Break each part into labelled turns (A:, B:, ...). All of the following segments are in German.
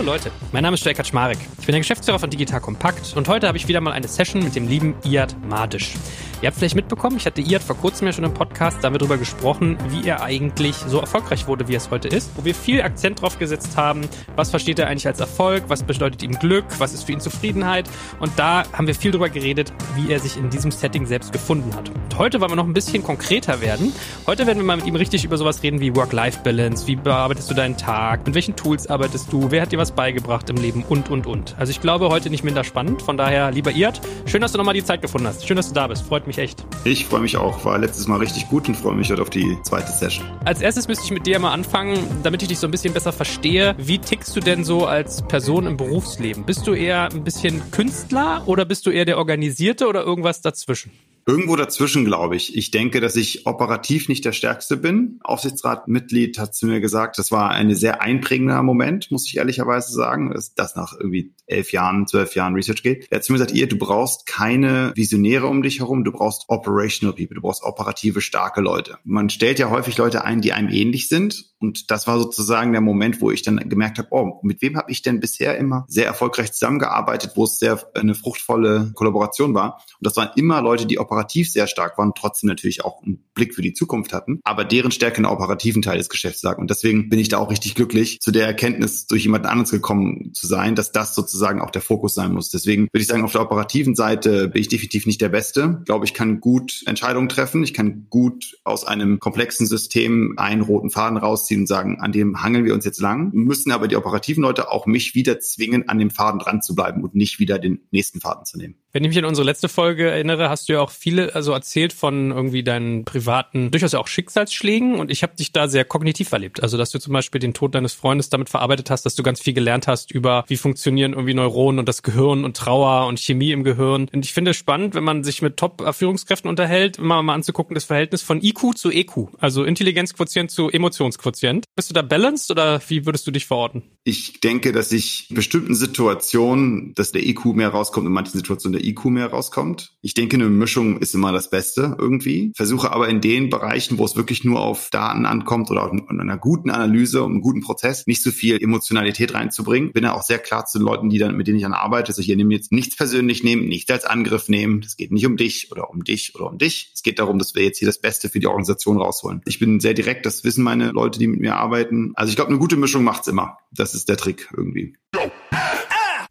A: Hallo Leute, mein Name ist Joel Kaczmarek. Ich bin der Geschäftsführer von Digital Kompakt und heute habe ich wieder mal eine Session mit dem lieben Iad Madisch. Ihr habt vielleicht mitbekommen, ich hatte Iad vor kurzem ja schon im Podcast, da haben wir darüber gesprochen, wie er eigentlich so erfolgreich wurde, wie es heute ist, wo wir viel Akzent drauf gesetzt haben, was versteht er eigentlich als Erfolg, was bedeutet ihm Glück, was ist für ihn Zufriedenheit und da haben wir viel darüber geredet, wie er sich in diesem Setting selbst gefunden hat. Und heute wollen wir noch ein bisschen konkreter werden. Heute werden wir mal mit ihm richtig über sowas reden wie Work-Life-Balance, wie bearbeitest du deinen Tag, mit welchen Tools arbeitest du, wer hat dir was beigebracht im Leben und, und, und. Also ich glaube, heute nicht minder spannend, von daher, lieber Iad, schön, dass du nochmal die Zeit gefunden hast. Schön, dass du da bist, freut mich mich echt.
B: Ich freue mich auch. War letztes Mal richtig gut und freue mich heute auf die zweite Session.
A: Als erstes müsste ich mit dir mal anfangen, damit ich dich so ein bisschen besser verstehe. Wie tickst du denn so als Person im Berufsleben? Bist du eher ein bisschen Künstler oder bist du eher der Organisierte oder irgendwas dazwischen?
B: Irgendwo dazwischen, glaube ich. Ich denke, dass ich operativ nicht der Stärkste bin. Aufsichtsratmitglied hat zu mir gesagt, das war ein sehr einprägender Moment, muss ich ehrlicherweise sagen, dass das nach irgendwie elf Jahren, zwölf Jahren Research geht. Er hat zu mir gesagt, ihr, du brauchst keine Visionäre um dich herum, du brauchst operational people, du brauchst operative, starke Leute. Man stellt ja häufig Leute ein, die einem ähnlich sind. Und das war sozusagen der Moment, wo ich dann gemerkt habe, oh, mit wem habe ich denn bisher immer sehr erfolgreich zusammengearbeitet, wo es sehr eine fruchtvolle Kollaboration war. Und das waren immer Leute, die operativ sehr stark waren, trotzdem natürlich auch einen Blick für die Zukunft hatten, aber deren Stärke in der operativen Teil des Geschäfts lag. Und deswegen bin ich da auch richtig glücklich, zu der Erkenntnis durch jemand anderes gekommen zu sein, dass das sozusagen auch der Fokus sein muss. Deswegen würde ich sagen, auf der operativen Seite bin ich definitiv nicht der Beste. Ich glaube, ich kann gut Entscheidungen treffen. Ich kann gut aus einem komplexen System einen roten Faden rausziehen rausziehen und sagen, an dem hangeln wir uns jetzt lang, müssen aber die operativen Leute auch mich wieder zwingen, an dem Faden dran zu bleiben und nicht wieder den nächsten Faden zu nehmen.
A: Wenn ich mich an unsere letzte Folge erinnere, hast du ja auch viele also erzählt von irgendwie deinen privaten, durchaus auch Schicksalsschlägen und ich habe dich da sehr kognitiv erlebt. Also dass du zum Beispiel den Tod deines Freundes damit verarbeitet hast, dass du ganz viel gelernt hast über wie funktionieren irgendwie Neuronen und das Gehirn und Trauer und Chemie im Gehirn. Und ich finde es spannend, wenn man sich mit Top-Führungskräften unterhält, immer mal anzugucken, das Verhältnis von IQ zu EQ, also Intelligenzquotient zu Emotionsquotient. Bist du da balanced oder wie würdest du dich verorten?
B: Ich denke, dass ich in bestimmten Situationen, dass der IQ mehr rauskommt, in manchen Situationen der IQ mehr rauskommt. Ich denke, eine Mischung ist immer das Beste irgendwie. Versuche aber in den Bereichen, wo es wirklich nur auf Daten ankommt oder auf einer guten Analyse und einem guten Prozess, nicht so viel Emotionalität reinzubringen. Bin ja auch sehr klar zu den Leuten, die dann, mit denen ich dann arbeite, dass ich hier jetzt nichts persönlich nehmen, nichts als Angriff nehmen. Es geht nicht um dich oder um dich oder um dich. Es geht darum, dass wir jetzt hier das Beste für die Organisation rausholen. Ich bin sehr direkt, das wissen meine Leute, die mit mir arbeiten. Also ich glaube, eine gute Mischung macht's immer. Das ist der Trick irgendwie.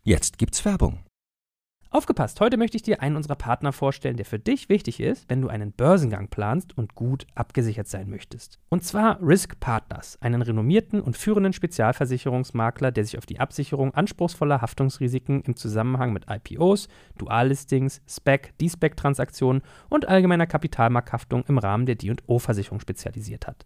C: Jetzt gibt's Werbung.
A: Aufgepasst, heute möchte ich dir einen unserer Partner vorstellen, der für dich wichtig ist, wenn du einen Börsengang planst und gut abgesichert sein möchtest. Und zwar Risk Partners, einen renommierten und führenden Spezialversicherungsmakler, der sich auf die Absicherung anspruchsvoller Haftungsrisiken im Zusammenhang mit IPOs, Duallistings, SPEC, D-SPEC-Transaktionen und allgemeiner Kapitalmarkthaftung im Rahmen der D&O-Versicherung spezialisiert hat.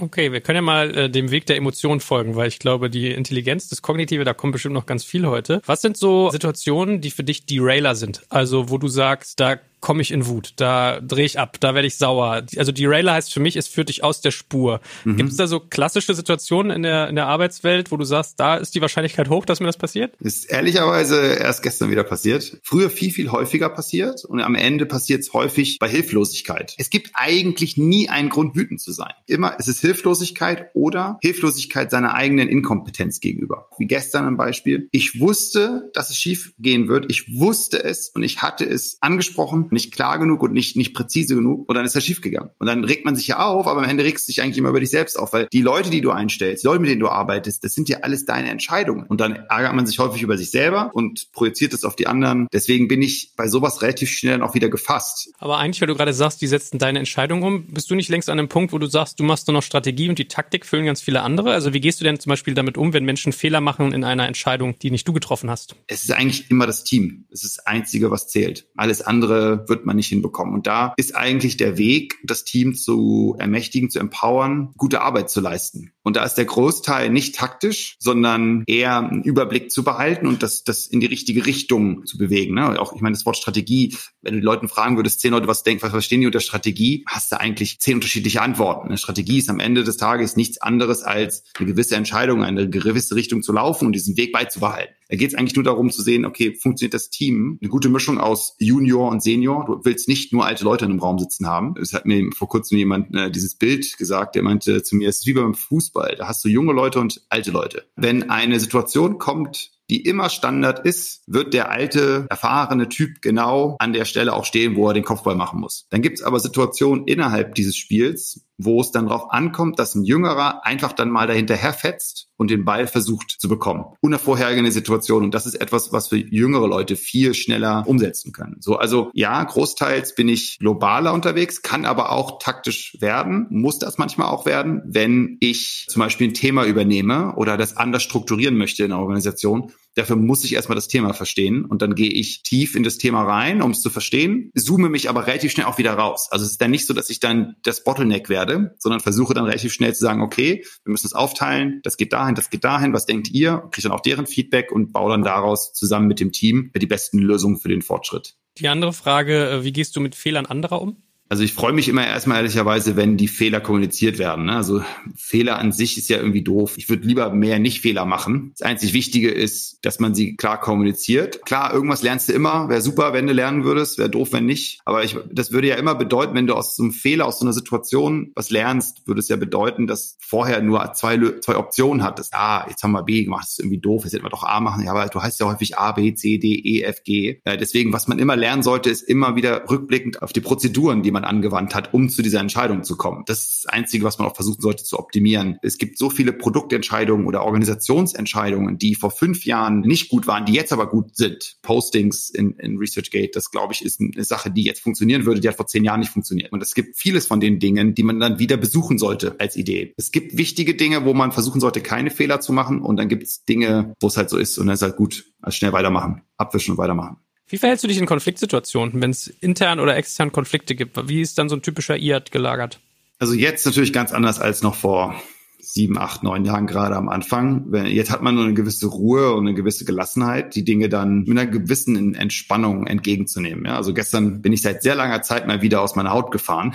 A: Okay, wir können ja mal äh, dem Weg der Emotionen folgen, weil ich glaube, die Intelligenz, das Kognitive, da kommt bestimmt noch ganz viel heute. Was sind so Situationen, die für dich Derailer sind? Also, wo du sagst, da komme ich in Wut, da drehe ich ab, da werde ich sauer. Also Derailer heißt für mich, es führt dich aus der Spur. Mhm. Gibt es da so klassische Situationen in der, in der Arbeitswelt, wo du sagst, da ist die Wahrscheinlichkeit hoch, dass mir das passiert?
B: Ist ehrlicherweise erst gestern wieder passiert. Früher viel, viel häufiger passiert und am Ende passiert es häufig bei Hilflosigkeit. Es gibt eigentlich nie einen Grund, wütend zu sein. Immer, es ist Hilflosigkeit oder Hilflosigkeit seiner eigenen Inkompetenz gegenüber. Wie gestern ein Beispiel. Ich wusste, dass es schief gehen wird. Ich wusste es und ich hatte es angesprochen nicht klar genug und nicht, nicht präzise genug und dann ist er schiefgegangen. Und dann regt man sich ja auf, aber am Ende regst du dich eigentlich immer über dich selbst auf, weil die Leute, die du einstellst, die Leute, mit denen du arbeitest, das sind ja alles deine Entscheidungen. Und dann ärgert man sich häufig über sich selber und projiziert es auf die anderen. Deswegen bin ich bei sowas relativ schnell auch wieder gefasst.
A: Aber eigentlich, weil du gerade sagst, die setzen deine Entscheidung um, bist du nicht längst an einem Punkt, wo du sagst, du machst nur noch Strategie und die Taktik füllen ganz viele andere? Also wie gehst du denn zum Beispiel damit um, wenn Menschen Fehler machen in einer Entscheidung, die nicht du getroffen hast?
B: Es ist eigentlich immer das Team. Es ist das Einzige, was zählt. Alles andere wird man nicht hinbekommen. Und da ist eigentlich der Weg, das Team zu ermächtigen, zu empowern, gute Arbeit zu leisten. Und da ist der Großteil nicht taktisch, sondern eher einen Überblick zu behalten und das, das in die richtige Richtung zu bewegen. Ne? Auch, ich meine, das Wort Strategie, wenn du die Leuten fragen würdest, zehn Leute, was denken, was verstehen die unter Strategie, hast du eigentlich zehn unterschiedliche Antworten. Eine Strategie ist am Ende des Tages nichts anderes als eine gewisse Entscheidung, eine gewisse Richtung zu laufen und diesen Weg beizubehalten. Da geht es eigentlich nur darum zu sehen, okay, funktioniert das Team? Eine gute Mischung aus Junior und Senior. Du willst nicht nur alte Leute in einem Raum sitzen haben. Es hat mir vor kurzem jemand äh, dieses Bild gesagt, der meinte zu mir, es ist wie beim Fußball. Da hast du junge Leute und alte Leute. Wenn eine Situation kommt, die immer Standard ist, wird der alte, erfahrene Typ genau an der Stelle auch stehen, wo er den Kopfball machen muss. Dann gibt es aber Situationen innerhalb dieses Spiels, wo es dann darauf ankommt, dass ein Jüngerer einfach dann mal dahinter herfetzt und den Ball versucht zu bekommen. Ohne vorhergehende Situation. Und das ist etwas, was für jüngere Leute viel schneller umsetzen können. So, also ja, großteils bin ich globaler unterwegs, kann aber auch taktisch werden, muss das manchmal auch werden, wenn ich zum Beispiel ein Thema übernehme oder das anders strukturieren möchte in der Organisation Dafür muss ich erstmal das Thema verstehen und dann gehe ich tief in das Thema rein, um es zu verstehen, zoome mich aber relativ schnell auch wieder raus. Also es ist dann nicht so, dass ich dann das Bottleneck werde, sondern versuche dann relativ schnell zu sagen, okay, wir müssen es aufteilen, das geht dahin, das geht dahin, was denkt ihr? Kriege dann auch deren Feedback und baue dann daraus zusammen mit dem Team die besten Lösungen für den Fortschritt.
A: Die andere Frage, äh, wie gehst du mit Fehlern anderer um?
B: Also ich freue mich immer erstmal ehrlicherweise, wenn die Fehler kommuniziert werden. Ne? Also Fehler an sich ist ja irgendwie doof. Ich würde lieber mehr Nicht-Fehler machen. Das einzig Wichtige ist, dass man sie klar kommuniziert. Klar, irgendwas lernst du immer. Wäre super, wenn du lernen würdest. Wäre doof, wenn nicht. Aber ich, das würde ja immer bedeuten, wenn du aus so einem Fehler, aus so einer Situation was lernst, würde es ja bedeuten, dass vorher nur zwei, zwei Optionen hattest. Ah, jetzt haben wir B gemacht. Das ist irgendwie doof. Jetzt hätten wir doch A machen. Ja, aber du heißt ja häufig A, B, C, D, E, F, G. Äh, deswegen, was man immer lernen sollte, ist immer wieder rückblickend auf die Prozeduren, die man man angewandt hat, um zu dieser Entscheidung zu kommen. Das ist das Einzige, was man auch versuchen sollte zu optimieren. Es gibt so viele Produktentscheidungen oder Organisationsentscheidungen, die vor fünf Jahren nicht gut waren, die jetzt aber gut sind. Postings in, in ResearchGate, das glaube ich, ist eine Sache, die jetzt funktionieren würde, die hat vor zehn Jahren nicht funktioniert. Und es gibt vieles von den Dingen, die man dann wieder besuchen sollte als Idee. Es gibt wichtige Dinge, wo man versuchen sollte, keine Fehler zu machen. Und dann gibt es Dinge, wo es halt so ist. Und dann ist halt gut, also schnell weitermachen, abwischen und weitermachen.
A: Wie verhältst du dich in Konfliktsituationen, wenn es intern oder extern Konflikte gibt? Wie ist dann so ein typischer IAD gelagert?
B: Also jetzt natürlich ganz anders als noch vor sieben, acht, neun Jahren gerade am Anfang. Jetzt hat man nur eine gewisse Ruhe und eine gewisse Gelassenheit, die Dinge dann mit einer gewissen Entspannung entgegenzunehmen. Ja, also gestern bin ich seit sehr langer Zeit mal wieder aus meiner Haut gefahren.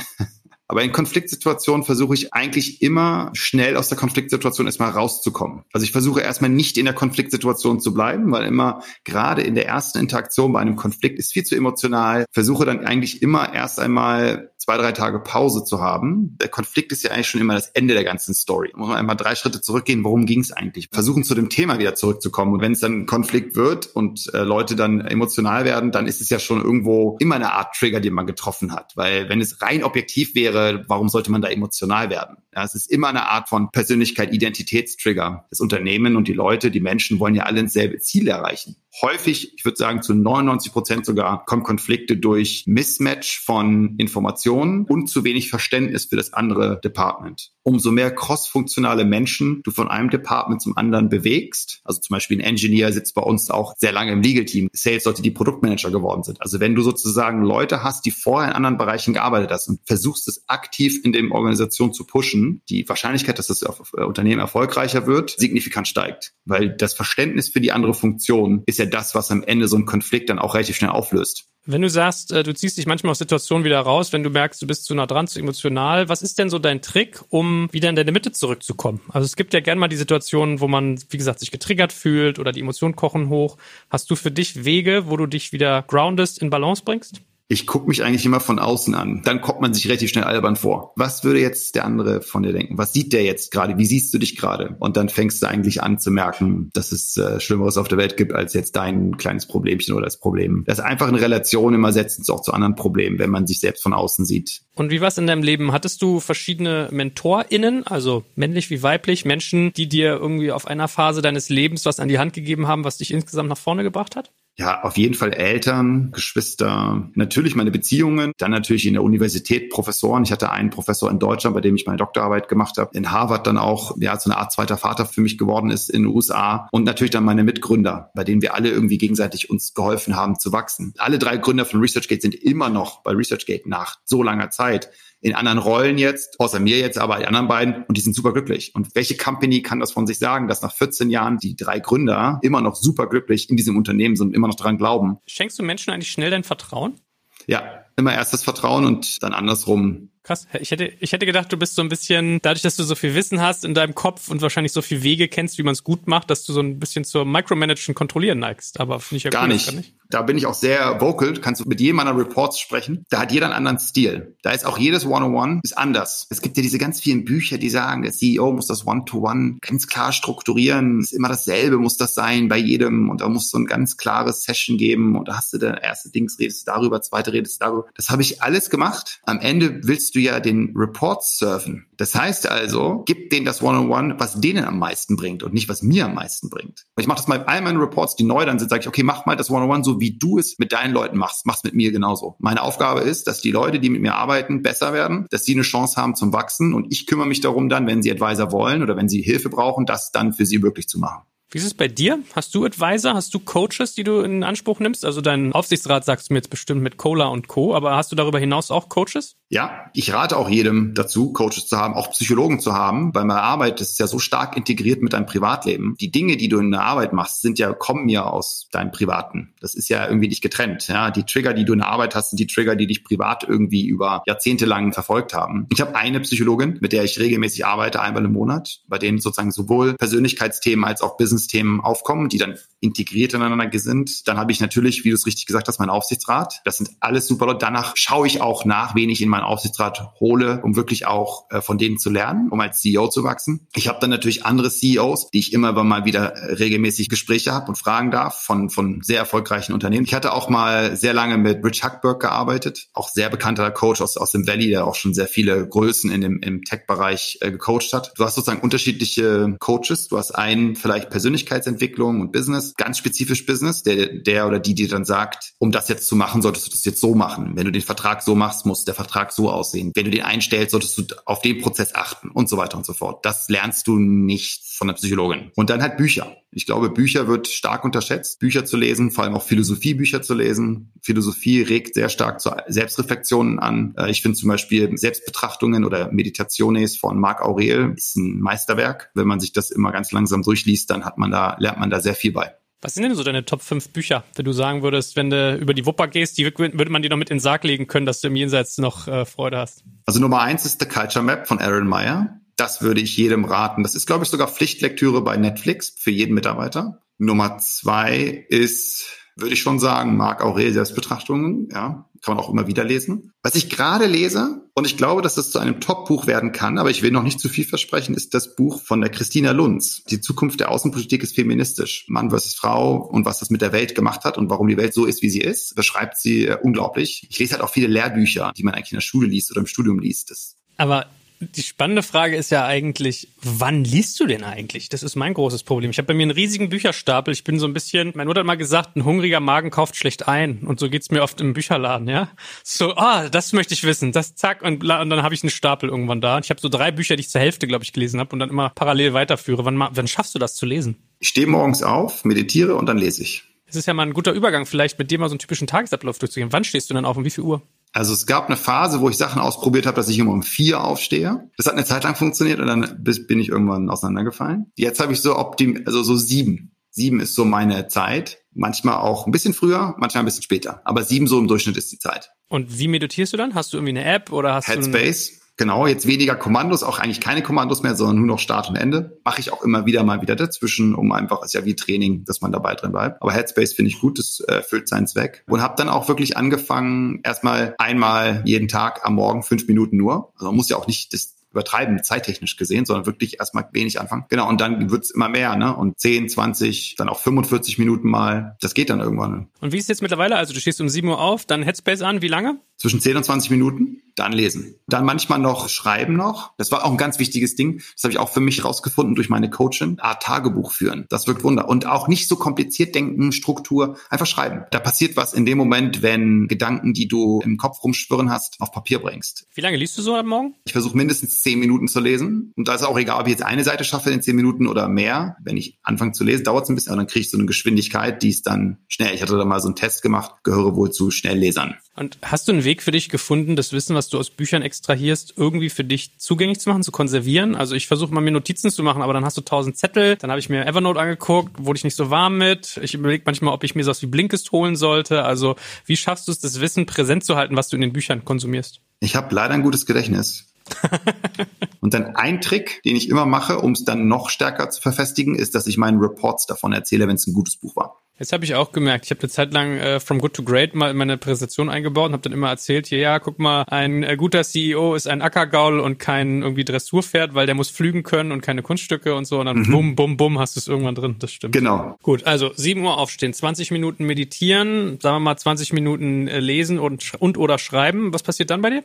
B: Aber in Konfliktsituationen versuche ich eigentlich immer schnell aus der Konfliktsituation erstmal rauszukommen. Also ich versuche erstmal nicht in der Konfliktsituation zu bleiben, weil immer gerade in der ersten Interaktion bei einem Konflikt ist viel zu emotional. Versuche dann eigentlich immer erst einmal zwei, drei Tage Pause zu haben. Der Konflikt ist ja eigentlich schon immer das Ende der ganzen Story. Muss man einmal drei Schritte zurückgehen. Worum ging es eigentlich? Versuchen zu dem Thema wieder zurückzukommen. Und wenn es dann Konflikt wird und äh, Leute dann emotional werden, dann ist es ja schon irgendwo immer eine Art Trigger, den man getroffen hat. Weil wenn es rein objektiv wäre, warum sollte man da emotional werden? Ja, es ist immer eine Art von Persönlichkeit, Identitätstrigger. Das Unternehmen und die Leute, die Menschen wollen ja alle dasselbe Ziel erreichen häufig, ich würde sagen zu 99 Prozent sogar, kommen Konflikte durch Mismatch von Informationen und zu wenig Verständnis für das andere Department. Umso mehr crossfunktionale Menschen du von einem Department zum anderen bewegst, also zum Beispiel ein Engineer sitzt bei uns auch sehr lange im Legal-Team, Sales-Leute, die Produktmanager geworden sind. Also wenn du sozusagen Leute hast, die vorher in anderen Bereichen gearbeitet hast und versuchst es aktiv in der Organisation zu pushen, die Wahrscheinlichkeit, dass das Unternehmen erfolgreicher wird, signifikant steigt. Weil das Verständnis für die andere Funktion ist ja ja das, was am Ende so einen Konflikt dann auch relativ schnell auflöst.
A: Wenn du sagst, äh, du ziehst dich manchmal aus Situationen wieder raus, wenn du merkst, du bist zu nah dran, zu emotional, was ist denn so dein Trick, um wieder in deine Mitte zurückzukommen? Also es gibt ja gern mal die Situationen, wo man, wie gesagt, sich getriggert fühlt oder die Emotionen kochen hoch. Hast du für dich Wege, wo du dich wieder groundest, in Balance bringst?
B: Ich gucke mich eigentlich immer von außen an. Dann kommt man sich relativ schnell albern vor. Was würde jetzt der andere von dir denken? Was sieht der jetzt gerade? Wie siehst du dich gerade? Und dann fängst du eigentlich an zu merken, dass es äh, Schlimmeres auf der Welt gibt als jetzt dein kleines Problemchen oder das Problem. Das einfach in Relation immer setzt auch zu anderen Problemen, wenn man sich selbst von außen sieht.
A: Und wie war es in deinem Leben? Hattest du verschiedene MentorInnen, also männlich wie weiblich, Menschen, die dir irgendwie auf einer Phase deines Lebens was an die Hand gegeben haben, was dich insgesamt nach vorne gebracht hat?
B: Ja, auf jeden Fall Eltern, Geschwister, natürlich meine Beziehungen, dann natürlich in der Universität Professoren. Ich hatte einen Professor in Deutschland, bei dem ich meine Doktorarbeit gemacht habe. In Harvard dann auch, ja, so eine Art zweiter Vater für mich geworden ist in den USA. Und natürlich dann meine Mitgründer, bei denen wir alle irgendwie gegenseitig uns geholfen haben zu wachsen. Alle drei Gründer von ResearchGate sind immer noch bei ResearchGate nach so langer Zeit in anderen Rollen jetzt, außer mir jetzt, aber die anderen beiden und die sind super glücklich. Und welche Company kann das von sich sagen, dass nach 14 Jahren die drei Gründer immer noch super glücklich in diesem Unternehmen sind und immer noch dran glauben?
A: Schenkst du Menschen eigentlich schnell dein Vertrauen?
B: Ja, immer erst das Vertrauen und dann andersrum
A: Krass. Ich hätte, ich hätte gedacht, du bist so ein bisschen, dadurch, dass du so viel Wissen hast in deinem Kopf und wahrscheinlich so viel Wege kennst, wie man es gut macht, dass du so ein bisschen zur Micromanagen kontrollieren neigst. Aber finde ich ja
B: gar, cool, nicht. gar nicht. Da bin ich auch sehr vocal. Kannst du mit jedem meiner Reports sprechen. Da hat jeder einen anderen Stil. Da ist auch jedes One-on-One ist anders. Es gibt ja diese ganz vielen Bücher, die sagen, der CEO muss das One-to-One -One ganz klar strukturieren. Ist immer dasselbe muss das sein bei jedem. Und da muss so ein ganz klares Session geben. Und da hast du der erste Dings, redest du darüber, zweite redest du darüber. Das habe ich alles gemacht. Am Ende willst du ja den Report surfen. Das heißt also, gib denen das One-on-One, was denen am meisten bringt und nicht, was mir am meisten bringt. Und ich mache das mal bei all meinen Reports, die neu dann sind, sage ich, okay, mach mal das One-on-One so, wie du es mit deinen Leuten machst. Mach's mit mir genauso. Meine Aufgabe ist, dass die Leute, die mit mir arbeiten, besser werden, dass sie eine Chance haben zum Wachsen und ich kümmere mich darum dann, wenn sie Advisor wollen oder wenn sie Hilfe brauchen, das dann für sie wirklich zu machen.
A: Wie ist es bei dir? Hast du Advisor? Hast du Coaches, die du in Anspruch nimmst? Also dein Aufsichtsrat sagst du mir jetzt bestimmt mit Cola und Co., aber hast du darüber hinaus auch Coaches?
B: Ja, ich rate auch jedem dazu, Coaches zu haben, auch Psychologen zu haben, weil meine Arbeit ist ja so stark integriert mit deinem Privatleben. Die Dinge, die du in der Arbeit machst, sind ja, kommen ja aus deinem Privaten. Das ist ja irgendwie nicht getrennt. Ja, die Trigger, die du in der Arbeit hast, sind die Trigger, die dich privat irgendwie über Jahrzehnte lang verfolgt haben. Ich habe eine Psychologin, mit der ich regelmäßig arbeite, einmal im Monat, bei denen sozusagen sowohl Persönlichkeitsthemen als auch Business-Themen aufkommen, die dann integriert ineinander sind. Dann habe ich natürlich, wie du es richtig gesagt hast, meinen Aufsichtsrat. Das sind alles super Leute. Danach schaue ich auch nach, wen ich in meinen Aufsichtsrat hole, um wirklich auch äh, von denen zu lernen, um als CEO zu wachsen. Ich habe dann natürlich andere CEOs, die ich immer mal wieder äh, regelmäßig Gespräche habe und fragen darf von, von sehr erfolgreichen Unternehmen. Ich hatte auch mal sehr lange mit Rich Hackberg gearbeitet, auch sehr bekannter Coach aus, aus dem Valley, der auch schon sehr viele Größen in dem, im Tech-Bereich äh, gecoacht hat. Du hast sozusagen unterschiedliche Coaches. Du hast einen vielleicht Persönlichkeitsentwicklung und Business ganz spezifisch Business, der, der oder die dir dann sagt, um das jetzt zu machen, solltest du das jetzt so machen. Wenn du den Vertrag so machst, muss der Vertrag so aussehen. Wenn du den einstellst, solltest du auf den Prozess achten und so weiter und so fort. Das lernst du nicht von der Psychologin. Und dann halt Bücher. Ich glaube, Bücher wird stark unterschätzt, Bücher zu lesen, vor allem auch Philosophiebücher zu lesen. Philosophie regt sehr stark zu Selbstreflexionen an. Äh, ich finde zum Beispiel Selbstbetrachtungen oder Meditationes von Marc Aurel ist ein Meisterwerk. Wenn man sich das immer ganz langsam durchliest, dann hat man da, lernt man da sehr viel bei.
A: Was sind denn so deine Top 5 Bücher, wenn du sagen würdest, wenn du über die Wupper gehst, die würde man dir noch mit in den Sarg legen können, dass du im Jenseits noch äh, Freude hast?
B: Also Nummer eins ist The Culture Map von Aaron Meyer. Das würde ich jedem raten. Das ist, glaube ich, sogar Pflichtlektüre bei Netflix für jeden Mitarbeiter. Nummer zwei ist, würde ich schon sagen, Marc Aurel Selbstbetrachtungen, ja kann man auch immer wieder lesen. Was ich gerade lese, und ich glaube, dass das zu einem Top-Buch werden kann, aber ich will noch nicht zu viel versprechen, ist das Buch von der Christina Lunz. Die Zukunft der Außenpolitik ist feministisch. Mann versus Frau und was das mit der Welt gemacht hat und warum die Welt so ist, wie sie ist, beschreibt sie äh, unglaublich. Ich lese halt auch viele Lehrbücher, die man eigentlich in der Schule liest oder im Studium liest. Das
A: aber die spannende Frage ist ja eigentlich, wann liest du denn eigentlich? Das ist mein großes Problem. Ich habe bei mir einen riesigen Bücherstapel. Ich bin so ein bisschen, meine Mutter hat mal gesagt, ein hungriger Magen kauft schlecht ein. Und so geht's mir oft im Bücherladen, ja. So, ah, das möchte ich wissen. Das zack und, und dann habe ich einen Stapel irgendwann da. Ich habe so drei Bücher, die ich zur Hälfte, glaube ich, gelesen habe und dann immer parallel weiterführe. Wann, wann schaffst du das zu lesen?
B: Ich stehe morgens auf, meditiere und dann lese ich.
A: Es ist ja mal ein guter Übergang, vielleicht mit dir mal so einen typischen Tagesablauf durchzugehen. Wann stehst du dann auf und wie viel Uhr?
B: Also es gab eine Phase, wo ich Sachen ausprobiert habe, dass ich immer um vier aufstehe. Das hat eine Zeit lang funktioniert und dann bin ich irgendwann auseinandergefallen. Jetzt habe ich so optim, also so sieben. Sieben ist so meine Zeit. Manchmal auch ein bisschen früher, manchmal ein bisschen später. Aber sieben so im Durchschnitt ist die Zeit.
A: Und wie meditierst du dann? Hast du irgendwie eine App oder hast
B: Headspace. du Genau, jetzt weniger Kommandos, auch eigentlich keine Kommandos mehr, sondern nur noch Start und Ende. Mache ich auch immer wieder mal wieder dazwischen, um einfach, ist ja wie Training, dass man dabei drin bleibt. Aber Headspace finde ich gut, das erfüllt seinen Zweck. Und habe dann auch wirklich angefangen, erstmal einmal jeden Tag am Morgen fünf Minuten nur. Also man muss ja auch nicht das übertreiben, zeittechnisch gesehen, sondern wirklich erstmal wenig anfangen. Genau, und dann wird's immer mehr, ne? Und 10, 20, dann auch 45 Minuten mal. Das geht dann irgendwann.
A: Und wie ist es jetzt mittlerweile? Also du stehst um 7 Uhr auf, dann Headspace an, wie lange?
B: Zwischen 10 und 20 Minuten, dann lesen. Dann manchmal noch schreiben noch. Das war auch ein ganz wichtiges Ding. Das habe ich auch für mich rausgefunden durch meine Coachin. Ah, Tagebuch führen. Das wirkt Wunder. Und auch nicht so kompliziert denken, Struktur, einfach schreiben. Da passiert was in dem Moment, wenn Gedanken, die du im Kopf rumschwirren hast, auf Papier bringst.
A: Wie lange liest du so am Morgen?
B: Ich versuche mindestens zehn Minuten zu lesen. Und da ist auch egal, ob ich jetzt eine Seite schaffe in zehn Minuten oder mehr. Wenn ich anfange zu lesen, dauert es ein bisschen, aber dann kriege ich so eine Geschwindigkeit, die ist dann schnell. Ich hatte da mal so einen Test gemacht, gehöre wohl zu Schnelllesern.
A: Und hast du einen Weg für dich gefunden, das Wissen, was du aus Büchern extrahierst, irgendwie für dich zugänglich zu machen, zu konservieren? Also ich versuche mal mir Notizen zu machen, aber dann hast du tausend Zettel. Dann habe ich mir Evernote angeguckt, wurde ich nicht so warm mit. Ich überlege manchmal, ob ich mir sowas wie Blinkist holen sollte. Also wie schaffst du es, das Wissen präsent zu halten, was du in den Büchern konsumierst?
B: Ich habe leider ein gutes Gedächtnis. und dann ein Trick, den ich immer mache, um es dann noch stärker zu verfestigen, ist, dass ich meinen Reports davon erzähle, wenn es ein gutes Buch war.
A: Jetzt habe ich auch gemerkt, ich habe eine Zeit lang äh, From Good to Great mal in meine Präsentation eingebaut und habe dann immer erzählt, hier, ja, guck mal, ein äh, guter CEO ist ein Ackergaul und kein irgendwie Dressurpferd, weil der muss flügen können und keine Kunststücke und so. Und dann mhm. bum, bum, bum, hast du es irgendwann drin. Das stimmt.
B: Genau.
A: Gut, also 7 Uhr aufstehen, 20 Minuten meditieren, sagen wir mal 20 Minuten äh, lesen und, und oder schreiben. Was passiert dann bei dir?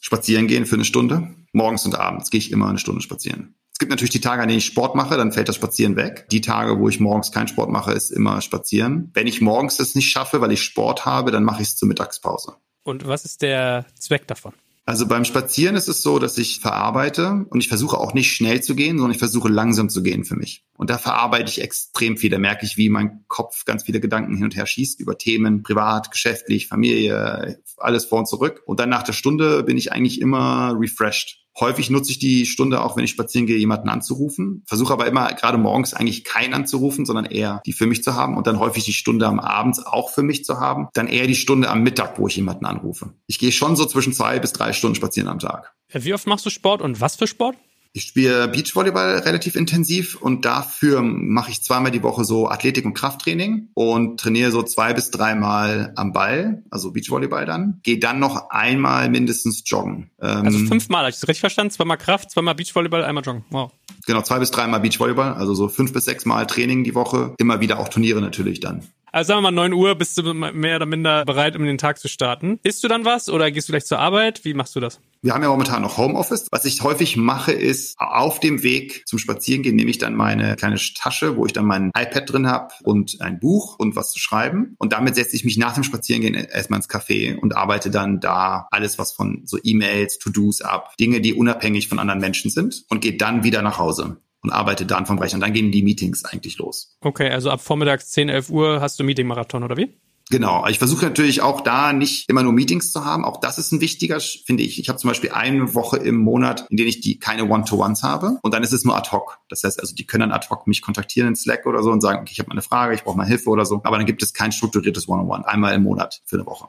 B: Spazieren gehen für eine Stunde. Morgens und abends gehe ich immer eine Stunde spazieren. Es gibt natürlich die Tage, an denen ich Sport mache, dann fällt das Spazieren weg. Die Tage, wo ich morgens keinen Sport mache, ist immer Spazieren. Wenn ich morgens das nicht schaffe, weil ich Sport habe, dann mache ich es zur Mittagspause.
A: Und was ist der Zweck davon?
B: Also beim Spazieren ist es so, dass ich verarbeite und ich versuche auch nicht schnell zu gehen, sondern ich versuche langsam zu gehen für mich. Und da verarbeite ich extrem viel. Da merke ich, wie mein Kopf ganz viele Gedanken hin und her schießt über Themen, privat, geschäftlich, Familie, alles vor und zurück. Und dann nach der Stunde bin ich eigentlich immer refreshed. Häufig nutze ich die Stunde auch, wenn ich spazieren gehe, jemanden anzurufen. Versuche aber immer gerade morgens eigentlich keinen anzurufen, sondern eher die für mich zu haben und dann häufig die Stunde am Abend auch für mich zu haben. Dann eher die Stunde am Mittag, wo ich jemanden anrufe. Ich gehe schon so zwischen zwei bis drei Stunden spazieren am Tag.
A: Wie oft machst du Sport und was für Sport?
B: Ich spiele Beachvolleyball relativ intensiv und dafür mache ich zweimal die Woche so Athletik- und Krafttraining und trainiere so zwei bis dreimal am Ball, also Beachvolleyball dann. Gehe dann noch einmal mindestens joggen.
A: Ähm, also fünfmal, habe ich das richtig verstanden? Zweimal Kraft, zweimal Beachvolleyball, einmal joggen. Wow.
B: Genau, zwei bis dreimal Beachvolleyball, also so fünf bis sechs Mal Training die Woche. Immer wieder auch Turniere natürlich dann.
A: Also sagen wir mal 9 Uhr, bist du mehr oder minder bereit, um den Tag zu starten. Isst du dann was oder gehst du gleich zur Arbeit? Wie machst du das?
B: Wir haben ja momentan noch Homeoffice. Was ich häufig mache, ist auf dem Weg zum Spazierengehen nehme ich dann meine kleine Tasche, wo ich dann mein iPad drin habe und ein Buch und was zu schreiben. Und damit setze ich mich nach dem Spazierengehen erstmal ins Café und arbeite dann da alles, was von so E-Mails, To-Dos ab, Dinge, die unabhängig von anderen Menschen sind und gehe dann wieder nach Hause und arbeite dann vom Rechner. Und dann gehen die Meetings eigentlich los.
A: Okay, also ab vormittags 10, 11 Uhr hast du Meeting-Marathon oder wie?
B: Genau. Ich versuche natürlich auch da nicht immer nur Meetings zu haben. Auch das ist ein wichtiger, finde ich. Ich habe zum Beispiel eine Woche im Monat, in denen ich die keine One-to-Ones habe. Und dann ist es nur ad hoc. Das heißt also, die können dann ad hoc mich kontaktieren in Slack oder so und sagen, okay, ich habe mal eine Frage, ich brauche mal Hilfe oder so. Aber dann gibt es kein strukturiertes One-on-One. Einmal im Monat für eine Woche.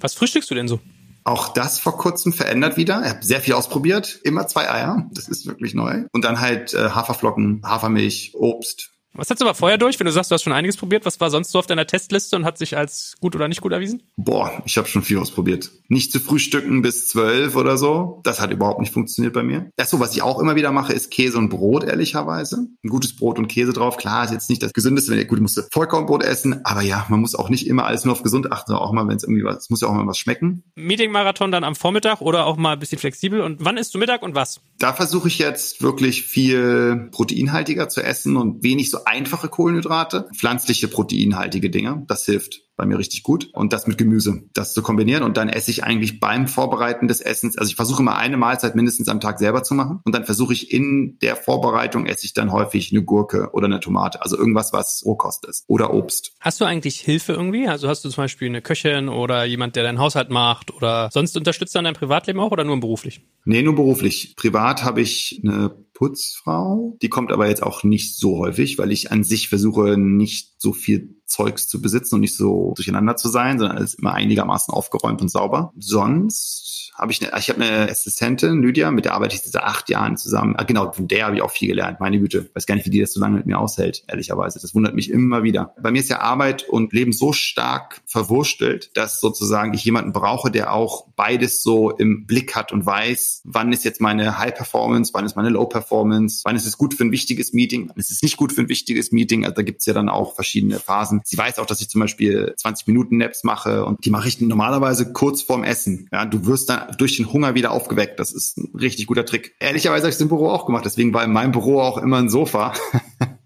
A: Was frühstückst du denn so?
B: Auch das vor kurzem verändert wieder. Ich habe sehr viel ausprobiert. Immer zwei Eier. Das ist wirklich neu. Und dann halt äh, Haferflocken, Hafermilch, Obst,
A: was hast du aber vorher durch, wenn du sagst, du hast schon einiges probiert? Was war sonst so auf deiner Testliste und hat sich als gut oder nicht gut erwiesen?
B: Boah, ich habe schon viel ausprobiert. Nicht zu frühstücken bis zwölf oder so. Das hat überhaupt nicht funktioniert bei mir. Das so, was ich auch immer wieder mache, ist Käse und Brot, ehrlicherweise. Ein gutes Brot und Käse drauf. Klar, ist jetzt nicht das Gesündeste, wenn ihr gut, musst Vollkornbrot essen. Aber ja, man muss auch nicht immer alles nur auf gesund achten, auch mal, wenn es irgendwie was, es muss ja auch mal was schmecken.
A: Meeting-Marathon dann am Vormittag oder auch mal ein bisschen flexibel. Und wann isst du Mittag und was?
B: Da versuche ich jetzt wirklich viel proteinhaltiger zu essen und wenig so einfache Kohlenhydrate, pflanzliche proteinhaltige Dinge. Das hilft bei mir richtig gut. Und das mit Gemüse, das zu kombinieren. Und dann esse ich eigentlich beim Vorbereiten des Essens, also ich versuche immer eine Mahlzeit mindestens am Tag selber zu machen. Und dann versuche ich in der Vorbereitung esse ich dann häufig eine Gurke oder eine Tomate. Also irgendwas, was Rohkost ist. Oder Obst.
A: Hast du eigentlich Hilfe irgendwie? Also hast du zum Beispiel eine Köchin oder jemand, der deinen Haushalt macht oder sonst unterstützt du dein Privatleben auch oder nur beruflich?
B: Nee, nur beruflich. Privat habe ich eine Putzfrau. Die kommt aber jetzt auch nicht so häufig, weil ich an sich versuche, nicht so viel Zeugs zu besitzen und nicht so durcheinander zu sein, sondern alles immer einigermaßen aufgeräumt und sauber. Sonst habe ich eine, ich habe eine Assistentin, Lydia, mit der arbeite ich seit acht Jahren zusammen. Ah, genau, von der habe ich auch viel gelernt. Meine Güte, weiß gar nicht, wie die das so lange mit mir aushält, ehrlicherweise. Das wundert mich immer wieder. Bei mir ist ja Arbeit und Leben so stark verwurstelt, dass sozusagen ich jemanden brauche, der auch beides so im Blick hat und weiß, wann ist jetzt meine High Performance, wann ist meine Low Performance, wann ist es gut für ein wichtiges Meeting, wann ist es nicht gut für ein wichtiges Meeting. Also da gibt's ja dann auch verschiedene Phasen. Sie weiß auch, dass ich zum Beispiel 20 Minuten Naps mache und die mache ich normalerweise kurz vorm Essen. Ja, du wirst dann durch den Hunger wieder aufgeweckt. Das ist ein richtig guter Trick. Ehrlicherweise habe ich es im Büro auch gemacht. Deswegen war in meinem Büro auch immer ein Sofa.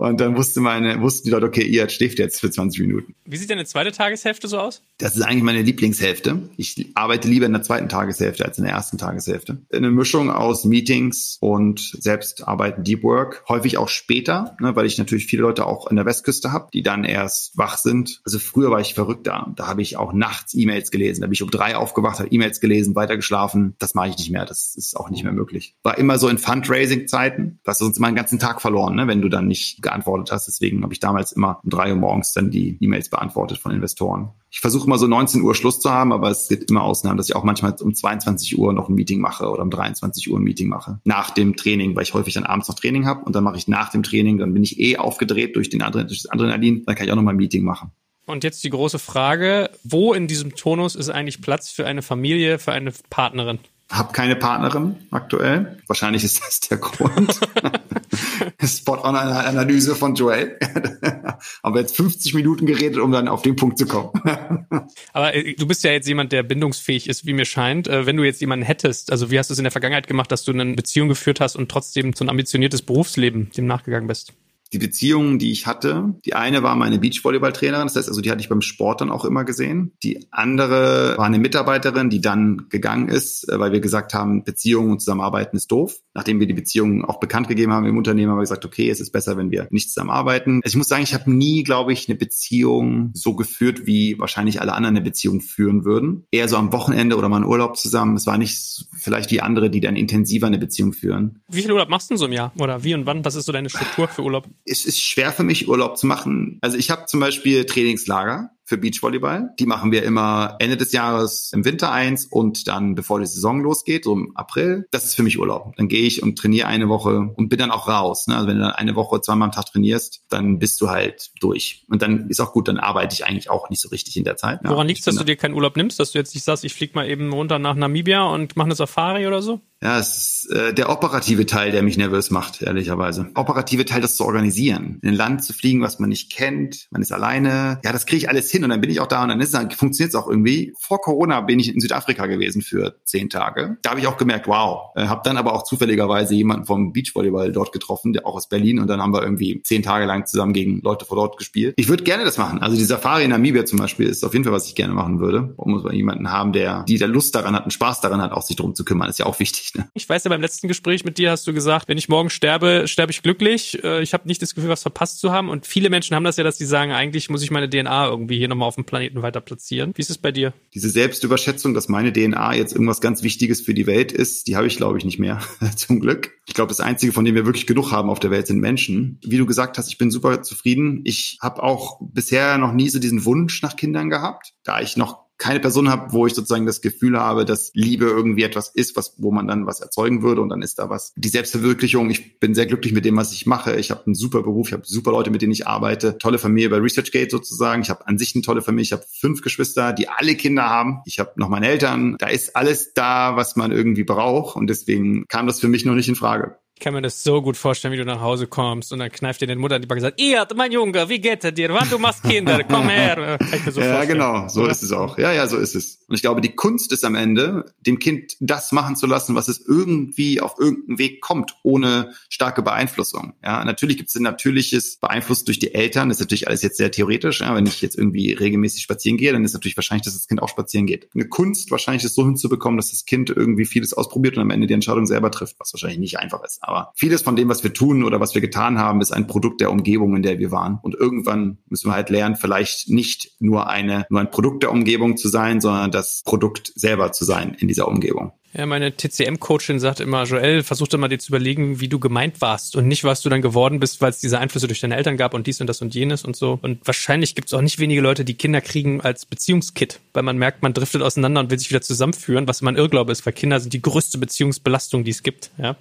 B: Und dann wusste meine, wussten die Leute, okay, ihr schläft jetzt für 20 Minuten.
A: Wie sieht deine zweite Tageshälfte so aus?
B: Das ist eigentlich meine Lieblingshälfte. Ich arbeite lieber in der zweiten Tageshälfte als in der ersten Tageshälfte. Eine Mischung aus Meetings und selbst arbeiten Deep Work. Häufig auch später, ne, weil ich natürlich viele Leute auch in der Westküste habe, die dann erst wach sind. Also früher war ich verrückt da. Da habe ich auch nachts E-Mails gelesen. Da bin ich um drei aufgewacht, habe E-Mails gelesen, weitergeschlafen. Das mache ich nicht mehr. Das ist auch nicht mehr möglich. War immer so in Fundraising-Zeiten. Du hast sonst immer einen ganzen Tag verloren, ne, wenn du dann nicht geantwortet hast. Deswegen habe ich damals immer um drei Uhr morgens dann die E-Mails beantwortet von Investoren. Ich versuche immer so 19 Uhr Schluss zu haben, aber es gibt immer Ausnahmen, dass ich auch manchmal um 22 Uhr noch ein Meeting mache oder um 23 Uhr ein Meeting mache. Nach dem Training, weil ich häufig dann abends noch Training habe und dann mache ich nach dem Training, dann bin ich eh aufgedreht durch, den Adren durch das Adrenalin, dann kann ich auch noch mal ein Meeting machen.
A: Und jetzt die große Frage, wo in diesem Tonus ist eigentlich Platz für eine Familie, für eine Partnerin?
B: Hab keine Partnerin aktuell. Wahrscheinlich ist das der Grund. Spot-on-Analyse von Joel. Aber jetzt 50 Minuten geredet, um dann auf den Punkt zu kommen.
A: Aber äh, du bist ja jetzt jemand, der bindungsfähig ist, wie mir scheint. Äh, wenn du jetzt jemanden hättest, also wie hast du es in der Vergangenheit gemacht, dass du eine Beziehung geführt hast und trotzdem so ein ambitioniertes Berufsleben dem nachgegangen bist?
B: Die Beziehungen, die ich hatte, die eine war meine Beachvolleyball-Trainerin, das heißt also, die hatte ich beim Sport dann auch immer gesehen. Die andere war eine Mitarbeiterin, die dann gegangen ist, äh, weil wir gesagt haben, Beziehungen und Zusammenarbeiten ist doof. Nachdem wir die Beziehungen auch bekannt gegeben haben im Unternehmen, haben wir gesagt, okay, es ist besser, wenn wir nicht zusammenarbeiten. Also ich muss sagen, ich habe nie, glaube ich, eine Beziehung so geführt, wie wahrscheinlich alle anderen eine Beziehung führen würden. Eher so am Wochenende oder mal einen Urlaub zusammen. Es war nicht vielleicht wie andere, die dann intensiver eine Beziehung führen.
A: Wie viel Urlaub machst du denn so im Jahr? Oder wie und wann? Was ist so deine Struktur für Urlaub?
B: Es ist schwer für mich, Urlaub zu machen. Also ich habe zum Beispiel Trainingslager für Beachvolleyball. Die machen wir immer Ende des Jahres im Winter eins und dann, bevor die Saison losgeht, so im April. Das ist für mich Urlaub. Dann gehe ich und trainiere eine Woche und bin dann auch raus. Ne? Also wenn du dann eine Woche zweimal am Tag trainierst, dann bist du halt durch. Und dann ist auch gut, dann arbeite ich eigentlich auch nicht so richtig in der Zeit.
A: Woran liegt es, dass du dir keinen Urlaub nimmst, dass du jetzt nicht sagst, ich flieg mal eben runter nach Namibia und mache eine Safari oder so?
B: Ja, es ist äh, der operative Teil, der mich nervös macht, ehrlicherweise. Operative Teil, das zu organisieren. In ein Land zu fliegen, was man nicht kennt, man ist alleine. Ja, das kriege ich alles hin und dann bin ich auch da und dann, ist, dann funktioniert es auch irgendwie. Vor Corona bin ich in Südafrika gewesen für zehn Tage. Da habe ich auch gemerkt, wow. Äh, habe dann aber auch zufälligerweise jemanden vom Beachvolleyball dort getroffen, der auch aus Berlin und dann haben wir irgendwie zehn Tage lang zusammen gegen Leute vor Ort gespielt. Ich würde gerne das machen. Also die Safari in Namibia zum Beispiel ist auf jeden Fall, was ich gerne machen würde. Man muss man jemanden haben, der, die der Lust daran hat und Spaß daran hat, auch sich drum zu kümmern. ist ja auch wichtig. Ne?
A: Ich weiß ja, beim letzten Gespräch mit dir hast du gesagt, wenn ich morgen sterbe, sterbe ich glücklich. Äh, ich habe nicht das Gefühl, was verpasst zu haben. Und viele Menschen haben das ja, dass sie sagen, eigentlich muss ich meine DNA irgendwie hier nochmal auf dem Planeten weiter platzieren. Wie ist es bei dir?
B: Diese Selbstüberschätzung, dass meine DNA jetzt irgendwas ganz Wichtiges für die Welt ist, die habe ich, glaube ich, nicht mehr. Zum Glück. Ich glaube, das Einzige, von dem wir wirklich genug haben auf der Welt, sind Menschen. Wie du gesagt hast, ich bin super zufrieden. Ich habe auch bisher noch nie so diesen Wunsch nach Kindern gehabt, da ich noch keine Person habe, wo ich sozusagen das Gefühl habe, dass Liebe irgendwie etwas ist, was, wo man dann was erzeugen würde und dann ist da was. Die Selbstverwirklichung, ich bin sehr glücklich mit dem, was ich mache. Ich habe einen super Beruf, ich habe super Leute, mit denen ich arbeite, tolle Familie bei ResearchGate sozusagen. Ich habe an sich eine tolle Familie. Ich habe fünf Geschwister, die alle Kinder haben. Ich habe noch meine Eltern. Da ist alles da, was man irgendwie braucht und deswegen kam das für mich noch nicht in Frage.
A: Ich kann mir das so gut vorstellen, wie du nach Hause kommst und dann kneift dir deine Mutter an die Backe und sagt, ihr, mein Junge, wie geht es dir? Wann du machst Kinder? Komm her.
B: So ja, genau. So ist es auch. Ja, ja, so ist es. Und ich glaube, die Kunst ist am Ende, dem Kind das machen zu lassen, was es irgendwie auf irgendeinen Weg kommt, ohne starke Beeinflussung. Ja, natürlich gibt es ein natürliches Beeinfluss durch die Eltern. Das ist natürlich alles jetzt sehr theoretisch. Ja, wenn ich jetzt irgendwie regelmäßig spazieren gehe, dann ist natürlich wahrscheinlich, dass das Kind auch spazieren geht. Eine Kunst wahrscheinlich ist so hinzubekommen, dass das Kind irgendwie vieles ausprobiert und am Ende die Entscheidung selber trifft, was wahrscheinlich nicht einfach ist. Aber vieles von dem, was wir tun oder was wir getan haben, ist ein Produkt der Umgebung, in der wir waren. Und irgendwann müssen wir halt lernen, vielleicht nicht nur eine, nur ein Produkt der Umgebung zu sein, sondern das Produkt selber zu sein in dieser Umgebung.
A: Ja, meine TCM-Coachin sagt immer, Joel, versuch doch mal dir zu überlegen, wie du gemeint warst und nicht, was du dann geworden bist, weil es diese Einflüsse durch deine Eltern gab und dies und das und jenes und so. Und wahrscheinlich gibt es auch nicht wenige Leute, die Kinder kriegen als Beziehungskit, weil man merkt, man driftet auseinander und will sich wieder zusammenführen, was immer ein Irrglaube ist, weil Kinder sind die größte Beziehungsbelastung, die es gibt. Ja,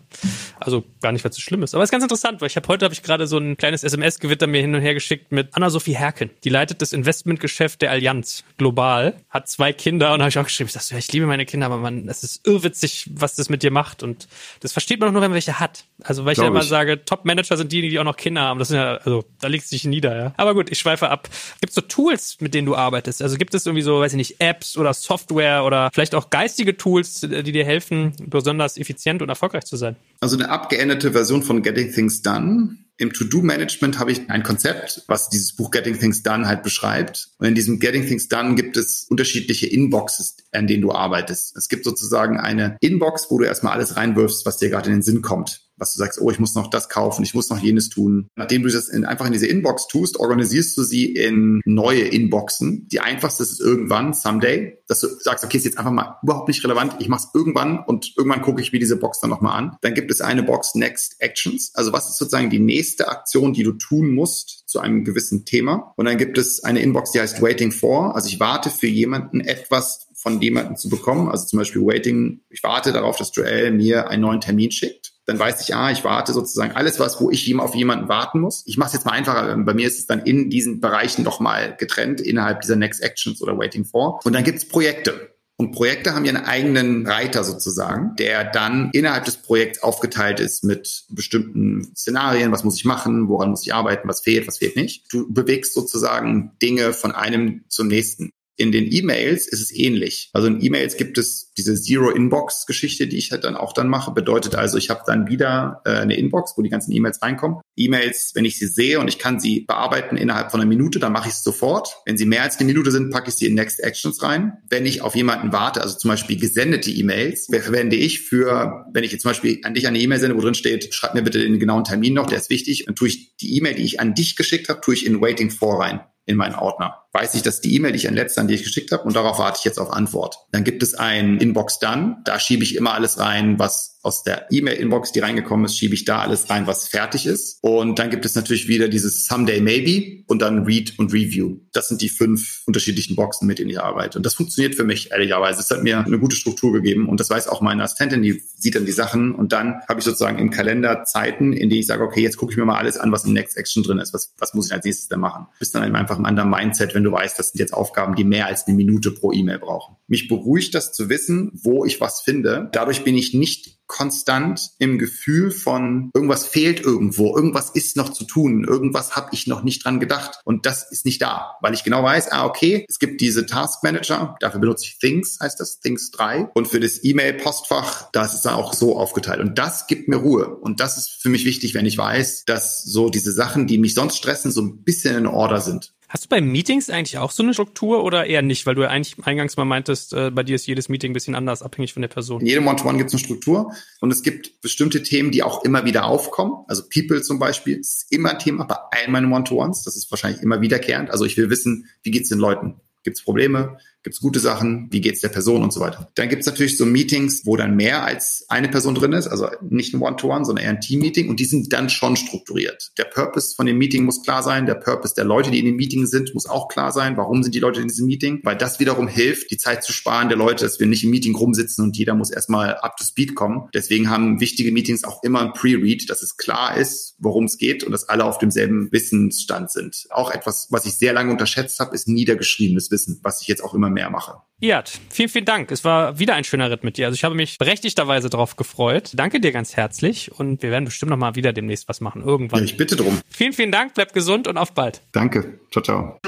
A: Also gar nicht, was so schlimm ist. Aber es ist ganz interessant, weil ich habe heute habe ich gerade so ein kleines SMS-Gewitter mir hin und her geschickt mit Anna-Sophie Herken. Die leitet das Investmentgeschäft der Allianz global, hat zwei Kinder und habe ich auch geschrieben, ich dachte, ja, ich liebe meine Kinder, aber man, es ist irre irrwitzig, was das mit dir macht. Und das versteht man auch nur, wenn man welche hat. Also, weil ich ja immer ich. sage, Top-Manager sind die, die auch noch Kinder haben. Das sind ja, also, da legst du dich nieder, ja. Aber gut, ich schweife ab. Gibt es so Tools, mit denen du arbeitest? Also gibt es irgendwie so, weiß ich nicht, Apps oder Software oder vielleicht auch geistige Tools, die dir helfen, besonders effizient und erfolgreich zu sein?
B: Also eine abgeänderte Version von Getting Things Done im To-Do-Management habe ich ein Konzept, was dieses Buch Getting Things Done halt beschreibt. Und in diesem Getting Things Done gibt es unterschiedliche Inboxes, an denen du arbeitest. Es gibt sozusagen eine Inbox, wo du erstmal alles reinwirfst, was dir gerade in den Sinn kommt was du sagst, oh, ich muss noch das kaufen, ich muss noch jenes tun. Nachdem du das in, einfach in diese Inbox tust, organisierst du sie in neue Inboxen. Die einfachste ist irgendwann, someday, dass du sagst, okay, ist jetzt einfach mal überhaupt nicht relevant, ich mach's irgendwann und irgendwann gucke ich mir diese Box dann nochmal an. Dann gibt es eine Box Next Actions. Also was ist sozusagen die nächste Aktion, die du tun musst zu einem gewissen Thema? Und dann gibt es eine Inbox, die heißt Waiting for. Also ich warte für jemanden etwas von jemandem zu bekommen. Also zum Beispiel Waiting, ich warte darauf, dass Joel mir einen neuen Termin schickt dann weiß ich, ah, ich warte sozusagen alles, was, wo ich auf jemanden warten muss. Ich mache es jetzt mal einfacher. Bei mir ist es dann in diesen Bereichen doch mal getrennt, innerhalb dieser Next Actions oder Waiting for. Und dann gibt es Projekte. Und Projekte haben ja einen eigenen Reiter sozusagen, der dann innerhalb des Projekts aufgeteilt ist mit bestimmten Szenarien, was muss ich machen, woran muss ich arbeiten, was fehlt, was fehlt nicht. Du bewegst sozusagen Dinge von einem zum nächsten. In den E-Mails ist es ähnlich. Also in E-Mails gibt es diese Zero-Inbox-Geschichte, die ich halt dann auch dann mache. Bedeutet also, ich habe dann wieder äh, eine Inbox, wo die ganzen E-Mails reinkommen. E-Mails, wenn ich sie sehe und ich kann sie bearbeiten innerhalb von einer Minute, dann mache ich es sofort. Wenn sie mehr als eine Minute sind, packe ich sie in Next Actions rein. Wenn ich auf jemanden warte, also zum Beispiel gesendete E-Mails, verwende ich für, wenn ich jetzt zum Beispiel an dich eine E-Mail sende, wo drin steht, schreib mir bitte den genauen Termin noch, der ist wichtig, dann tue ich die E-Mail, die ich an dich geschickt habe, tue ich in Waiting for rein in meinen Ordner. Weiß ich, dass die E-Mail, die ich an letzter, an die ich geschickt habe, und darauf warte ich jetzt auf Antwort. Dann gibt es ein Inbox Done. Da schiebe ich immer alles rein, was aus der E-Mail-Inbox, die reingekommen ist, schiebe ich da alles rein, was fertig ist. Und dann gibt es natürlich wieder dieses Someday Maybe und dann Read und Review. Das sind die fünf unterschiedlichen Boxen, mit denen ich arbeite. Und das funktioniert für mich, ehrlicherweise. Es hat mir eine gute Struktur gegeben und das weiß auch meine Assistentin, die sieht dann die Sachen und dann habe ich sozusagen im Kalender Zeiten, in denen ich sage, okay, jetzt gucke ich mir mal alles an, was im Next Action drin ist. Was, was muss ich als nächstes denn machen? Bist dann einfach im anderen Mindset, wenn du weißt, das sind jetzt Aufgaben, die mehr als eine Minute pro E-Mail brauchen. Mich beruhigt das zu wissen, wo ich was finde. Dadurch bin ich nicht konstant im Gefühl von irgendwas fehlt irgendwo, irgendwas ist noch zu tun, irgendwas habe ich noch nicht dran gedacht und das ist nicht da, weil ich genau weiß, ah okay, es gibt diese Task Manager, dafür benutze ich Things, heißt das Things 3 und für das E-Mail Postfach, da ist es auch so aufgeteilt und das gibt mir Ruhe und das ist für mich wichtig, wenn ich weiß, dass so diese Sachen, die mich sonst stressen, so ein bisschen in Order sind.
A: Hast du bei Meetings eigentlich auch so eine Struktur oder eher nicht? Weil du ja eigentlich eingangs mal meintest, äh, bei dir ist jedes Meeting ein bisschen anders, abhängig von der Person.
B: In jedem One-to-One gibt es eine Struktur und es gibt bestimmte Themen, die auch immer wieder aufkommen. Also People zum Beispiel ist immer ein Thema bei all meinen One-to-Ones. Das ist wahrscheinlich immer wiederkehrend. Also ich will wissen, wie geht's den Leuten? Gibt es Probleme? Gibt es gute Sachen? Wie geht es der Person und so weiter? Dann gibt es natürlich so Meetings, wo dann mehr als eine Person drin ist, also nicht ein One-to-One, -One, sondern eher ein Team-Meeting und die sind dann schon strukturiert. Der Purpose von dem Meeting muss klar sein, der Purpose der Leute, die in dem Meeting sind, muss auch klar sein. Warum sind die Leute in diesem Meeting? Weil das wiederum hilft, die Zeit zu sparen der Leute, dass wir nicht im Meeting rumsitzen und jeder muss erstmal up to speed kommen. Deswegen haben wichtige Meetings auch immer ein Pre-Read, dass es klar ist, worum es geht und dass alle auf demselben Wissensstand sind. Auch etwas, was ich sehr lange unterschätzt habe, ist niedergeschriebenes Wissen, was ich jetzt auch immer mehr mache.
A: Iad, vielen, vielen Dank. Es war wieder ein schöner Ritt mit dir. Also ich habe mich berechtigterweise darauf gefreut. Danke dir ganz herzlich und wir werden bestimmt noch mal wieder demnächst was machen. Irgendwann. Ja,
B: ich bitte drum.
A: Vielen, vielen Dank. Bleib gesund und auf bald.
B: Danke. Ciao, ciao.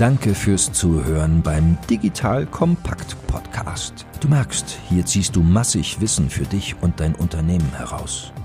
C: Danke fürs Zuhören beim Digital Kompakt Podcast. Du merkst, hier ziehst du massig Wissen für dich und dein Unternehmen heraus.